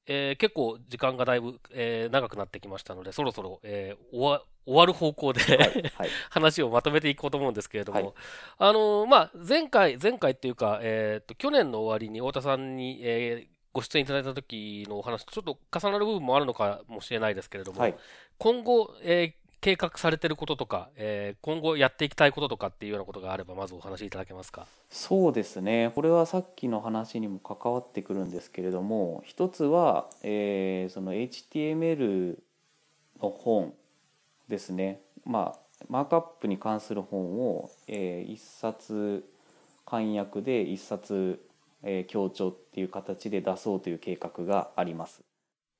えー結構時間がだいぶ、えー長くなってきましたので、そろそろ、えー終わ終わる方向で、はいはい。話をまとめていこうと思うんですけれども、はい。あのまあ、前回、前回っていうか、えーと、去年の終わりに太田さんに、えーご出演いただいた時のお話とちょっと重なる部分もあるのかもしれないですけれども、はい。今後、えー計画されていることとか、えー今後やっていきたいこととかっていうようなことがあれば、まずお話しいただけますか？そうですねこれはさっきの話にも関わってくるんですけれども一つは、えーその HTML の本ですねまあマークアップに関する本を、え1冊簡約で1冊、えー強調っていう形で出そうという計画があります。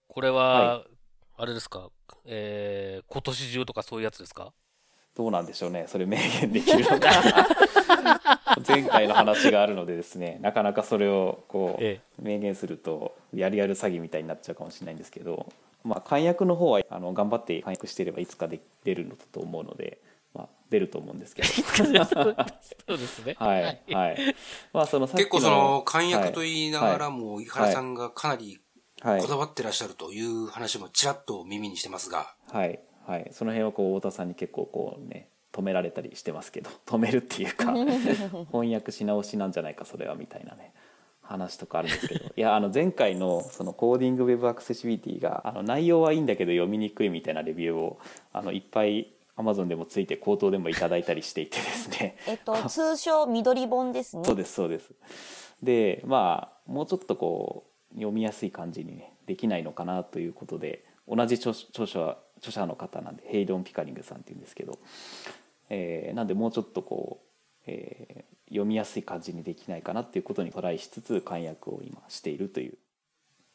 これは、はあれですか、えー今年中とかそういうやつですか？どうなんでしょうね。それ明言できるのか 前回の話があるのでですねなかなかそれをこうえ明言するとやるやる詐欺みたいになっちゃうかもしれないんですけど、まあ、簡約の方はあの頑張って簡約していればいつかで出るのだと思うので、まあ、出ると思うんですけど。そうですね。はいはい。まあその結構その、簡約とい言いながらも、井原さんがかなりはいこだわってらっしゃるという話もちらっと耳にしてますが、はい。はい。その辺はこう太田さんに結構こうね止められたりしてますけど 止めるっていうか 翻訳し直しなんじゃないかそれはみたいなね話とかあるんですけど。いやあの前回のそのコーディングウェブアクセシビリティがあの内容はいいんだけど読みにくいみたいなレビューをあのいっぱい Amazon でもついて口頭でもいただいたりしていてですね。えっと、通称緑本ですね。そうですそうです。でまあもうちょっとこう読みやすい感じに、ね、できないのかなということで同じ著著者著者の方なんでヘイドン・ピカリングさんっていうんですけど、えーなんでもうちょっとこう、えー読みやすい感じにできないかなっていうことにトライしつつ簡約を今しているという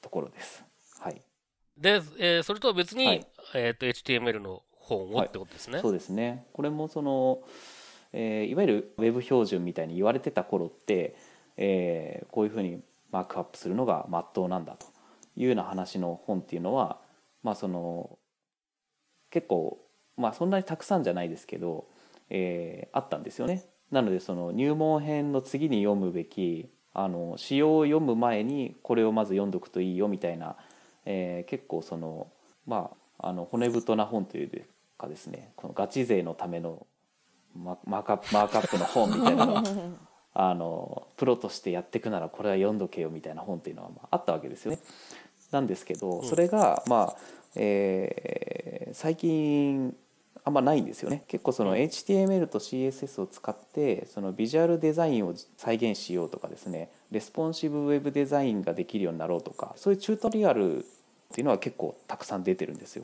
ところです。はい、で、えーそれとは別に、はいえっ、と、HTML の本をはいってことですね。そうですねこれもその、えーいわゆるウェブ標準みたいに言われてた頃って、えーこういうふうにマークアップするのが真っ当なんだというような話の本っていうのは、まあ、その結構、まあ、そんなにたくさんじゃないですけど、えーあったんですよね。なのでその入門編の次に読むべきあの詩を読む前にこれをまず読んどくといいよみたいな、えー結構そのまああの骨太な本というかですねこのガチ勢のためのマークアップマークアップの本みたいなのが あのプロとしてやっていくならこれは読んどけよみたいな本っていうのはまああったわけですよね。なんですけどそれがまあ、えー最近あんまないんですよね結構その HTML と CSS を使ってそのビジュアルデザインを再現しようとかですねレスポンシブウェブデザインができるようになろうとかそういうチュートリアルっていうのは結構たくさん出てるんですよ。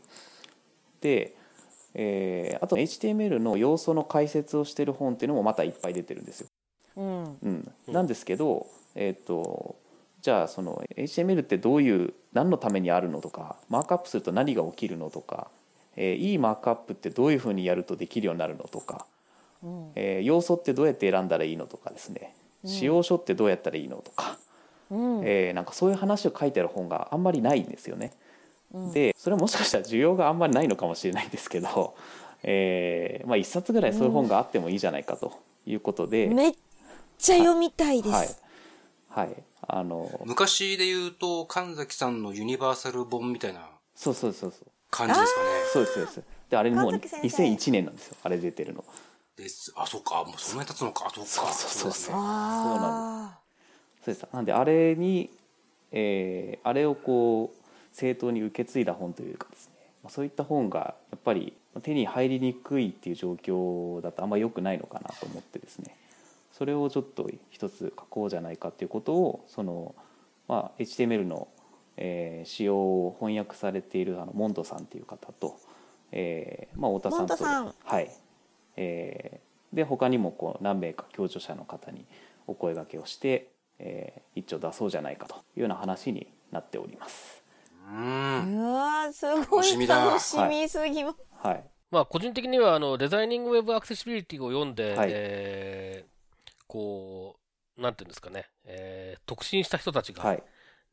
で、えーあと HTML の要素の解説をしてる本っていうのもまたいっぱい出てるんですよ。うん。うん、なんですけど、えー、とじゃあその HTML ってどういう何のためにあるのとかマークアップすると何が起きるのとか、えーいいマークアップってどういうふうにやるとできるようになるのとか、うん。えー要素ってどうやって選んだらいいのとかですね使用書ってどうやったらいいのとか、うん。えーなんかそういう話を書いてある本があんまりないんですよね。うんでそれはもしかしたら需要があんまりないのかもしれないんですけど、えーまあ、一冊ぐらいそういう本があってもいいじゃないかということで、めっちゃ読みたいではいす。はいあの昔で言うと、神崎さんのユニバーサル本みたいなそうそうそうそう感じですかね。そうですそうですであれもう神崎先生2001年なんですよあれ出てるのです。あ、そうか。もうそんなに経つのか。そうか。そうそうそうですね。あそうですなんであれに、えーあれをこう正当に受け継いだ本というかですねまあそういった本がやっぱり手に入りにくいっていう状況だとあんま良くないのかなと思ってですねそれをちょっと一つ書こうじゃないかっていうことをその、まあ、HTML の、えー仕様を翻訳されているあのモンドさんっていう方と、えーまあ、太田さんとモンドさんはいえーで他にもこう何名か共著者の方にお声掛けをして、えー一丁出そうじゃないかというような話になっております。うん。うわーすごい楽しみすぎます。はいまあ、個人的にはあのデザイニングウェブアクセシビリティを読んで、はいえーこう、なんていうんですかね、えー特進した人たちが、はい。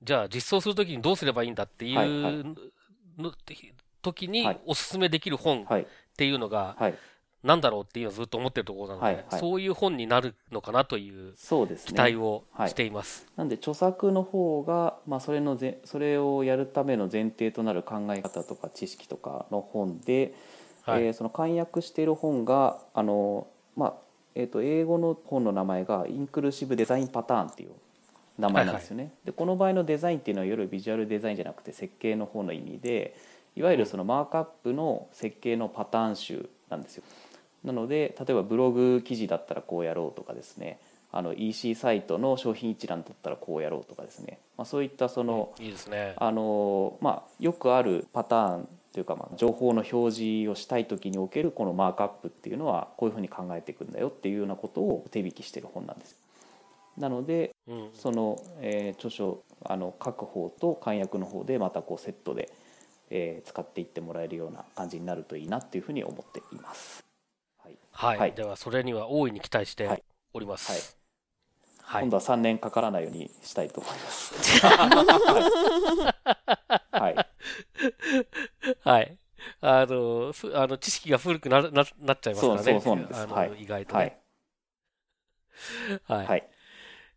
じゃあ実装するときにどうすればいいんだっていうはいはい。の時にはい。おすすめできる本っはい。ていうのがはい。なんだろうっていうのをずっと思ってるところなので、はいはい。そういう本になるのかなという期待をはい。しています。なんで著作の方が、まあ、それのぜそれをやるための前提となる考え方とか知識とかの本で、はい。えーその簡約している本があの、まあえー、と英語の本の名前がインクルーシブデザインパターンっていう名前なんですよね。でこの場合のデザインっていうのはいわゆるビジュアルデザインじゃなくて設計の方の意味でいわゆるそのマークアップの設計のパターン集なんですよ。なので例えばブログ記事だったらこうやろうとかですねあの EC サイトの商品一覧だったらこうやろうとかですね、まあ、そういったその、いいですね。あのまあ、よくあるパターンというか、まあ、情報の表示をしたい時におけるこのマークアップっていうのはこういうふうに考えていくんだよっていうようなことを手引きしてる本なんです。なのでうん、その、えー著書あの書く方と簡約の方でまたこうセットで、えー使っていってもらえるような感じになるといいなっていうふうに思っています。はいはい、はいではそれには大いに期待しております。はい。今度は3年かからないようにしたいと思います。はい、はい。あの、ふあの知識が古くなななっちゃいますからね。そうそうなんですあの、はい意外とはねい。、はい。はい、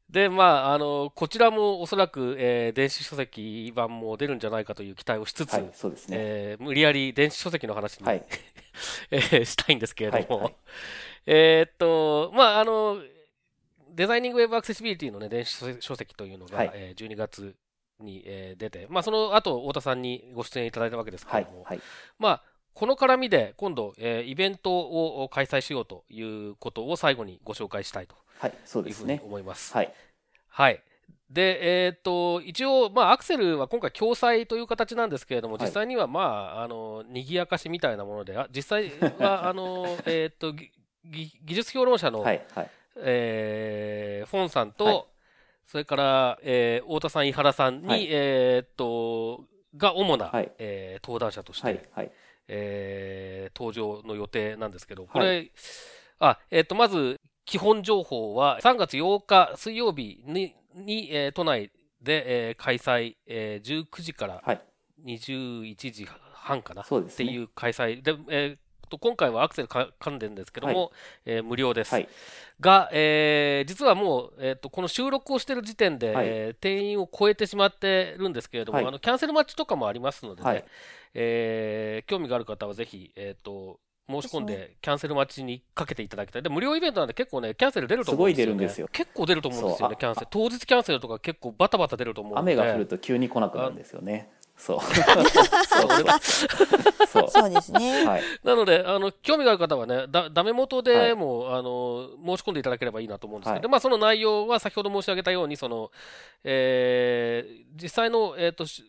で、まあ、あの、こちらもおそらく、えー電子書籍版も出るんじゃないかという期待をしつつ、はい、そうですね。えー無理やり電子書籍の話に、はい、えーしたいんですけれども、はいはいえーっと、まあ、あの、デザイニングウェブアクセシビリティのね、電子書書籍というのが、はいえー12月に、えー出て、まあ、その後、太田さんにご出演いただいたわけですけはいれども、、はい、まあ、この絡みで今度、えーイベントを開催しようということを最後にご紹介したいとはい、そうふうに。思います。はい、はい。で、えーっと、一応、まあ、アクセルは今回共催という形なんですけれども、はい実際には、まあ、あの、賑やかしみたいなもので、あ実際は、あの、えーっと、技術評論者の、はい、はい、えーフォンさんと、はいそれから、えー太田さん、井原さんに、はい。えーっと、が主な、はい。えー登壇者として、はい、はい、えー登場の予定なんですけど、これ、あ、えっ、と、まず、基本情報は、3月8日水曜日に、にえー都内で、えー開催、えー19時からはい、21時半かな、そうですね。っていう開催で、えーと今回はアクセルか関連ですけども、えー無料です。はい、が、えー実はもう、えー、とこの収録をしている時点で、はいえー定員を超えてしまってるんですけれども、はいあのキャンセル待ちとかもありますのでね、はいえー興味がある方はぜひ、えー、と申し込んででキャンセル待ちにかけていただきたい。で無料イベントなんで結構ね、キャンセル出ると思うんですよ、ね。出るんですよ結構出ると思うんですよね、キャンセル。当日キャンセルとか結構バタバタ出ると思うので。雨が降ると急に来なくなるんですよね。そう。そうそう。そうですね。はい。なので、あの、興味がある方はね、だ、ダメ元でも、あの、申し込んでいただければいいなと思うんですけど、はいでまあ、その内容は先ほど申し上げたように、その、えー実際の、えっ、と、し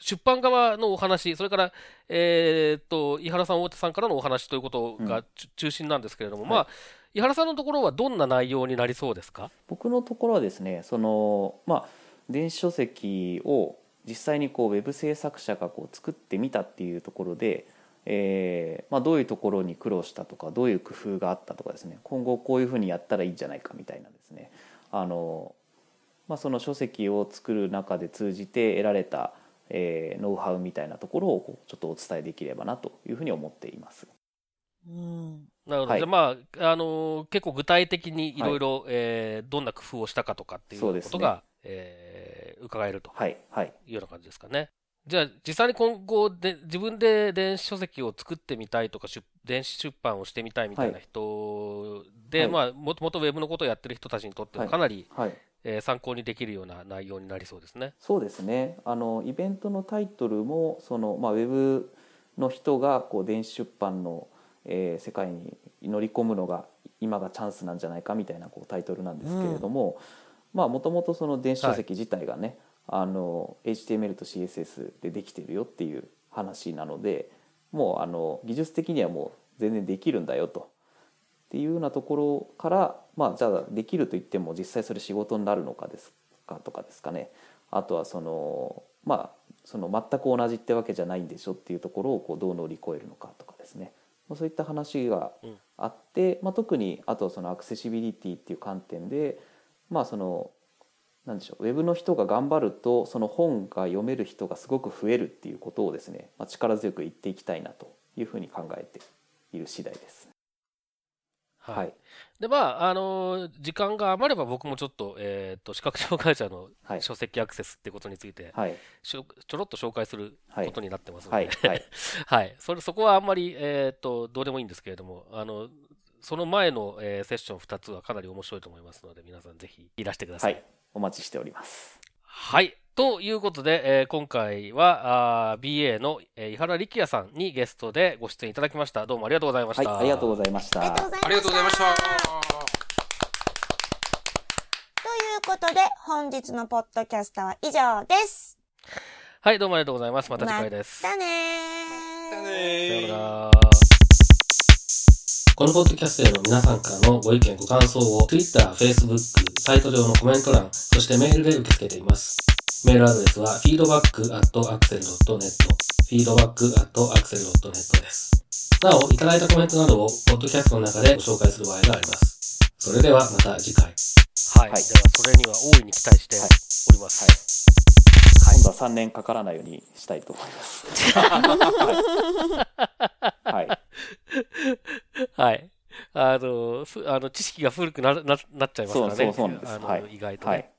出版側のお話、それから、えっ、と、井原さん、大手さんからのお話ということが、うんち中心なんですけれども、はいまあ、井原さんのところはどんな内容になりそうですか？僕のところはですね、そのまあ電子書籍を実際にこうウェブ制作者がこう作ってみたっていうところで、えーまあ、どういうところに苦労したとかどういう工夫があったとかですね今後こういうふうにやったらいいんじゃないかみたいなですねあの、まあ、その書籍を作る中で通じて得られた、えーノウハウみたいなところをこうちょっとお伝えできればなというふうに思っています。うん。なるほど。はいじゃあまあ、あのー結構具体的にいろいろ、えーどんな工夫をしたかとかっていうそうですねことが、えー伺えると。はいうような感じですかね。じゃあ、実際に今後で、自分で電子書籍を作ってみたいとか、出電子出版をしてみたいみたいな人で、はい。まあ、もともとウェブのことをやってる人たちにとっては、はい。かなり、はい。えー参考にできるような内容になりそうですね。そうですね。あのイベントのタイトルもその、まあ、ウェブの人がこう電子出版の、えー世界に乗り込むのが今がチャンスなんじゃないかみたいなこうタイトルなんですけれどももともとその電子書籍自体がね、あの HTML と CSS でできてるよっていう話なのでもうあの技術的にはもう全然できるんだよと。っていうようなところから、まあ、じゃあできると言っても実際それ仕事になるのかですかとかですかね。あとはそのまあその全く同じってわけじゃないんでしょっていうところをこうどう乗り越えるのかとかですね。まあそういった話がうん。あって、まあ、特にあとそのアクセシビリティっていう観点でまあそのなんでしょうウェブの人が頑張るとその本が読める人がすごく増えるっていうことをですね、まあ、力強く言っていきたいなというふうに考えている次第です。はい。はい。で、まあ、あのー時間が余れば僕もちょっと、えっ、と、視覚障害者のはい。書籍アクセスってことについて、はい。しょちょろっと紹介するはい。ことになってますので、はい。はい。はい。それ、そこはあんまり、えっ、と、どうでもいいんですけれども、あの、その前の、えーセッション2つはかなり面白いと思いますので、皆さんぜひいらしてくださ。はいいお待ちしております。はい。ということで、えー今回は、あー BA の、えー井原力也さんにゲストでご出演いただきました。どうもありがとうございました。はいありがとうございました。ありがとうございました。ということで、本日のポッドキャストは以上です。はい、どうもありがとうございます。また次回です。またねだー。ねさようなら。このポッドキャストへの皆さんからのご意見、ご感想を Twitter、Facebook、サイト上のコメント欄、そしてメールで受け付けています。メールアドレスは feedback.axel.net feedback.axel.net です。なお、いただいたコメントなどをポッドキャストの中でご紹介する場合があります。それではまた次回。はい。はいでは、それには大いに期待してはいおります。今度は3年かからないようにしたいと思います。はい。はい。あの、ふあの知識が古くなななっちゃいますからね。そうそうそうなんです意外とね。はい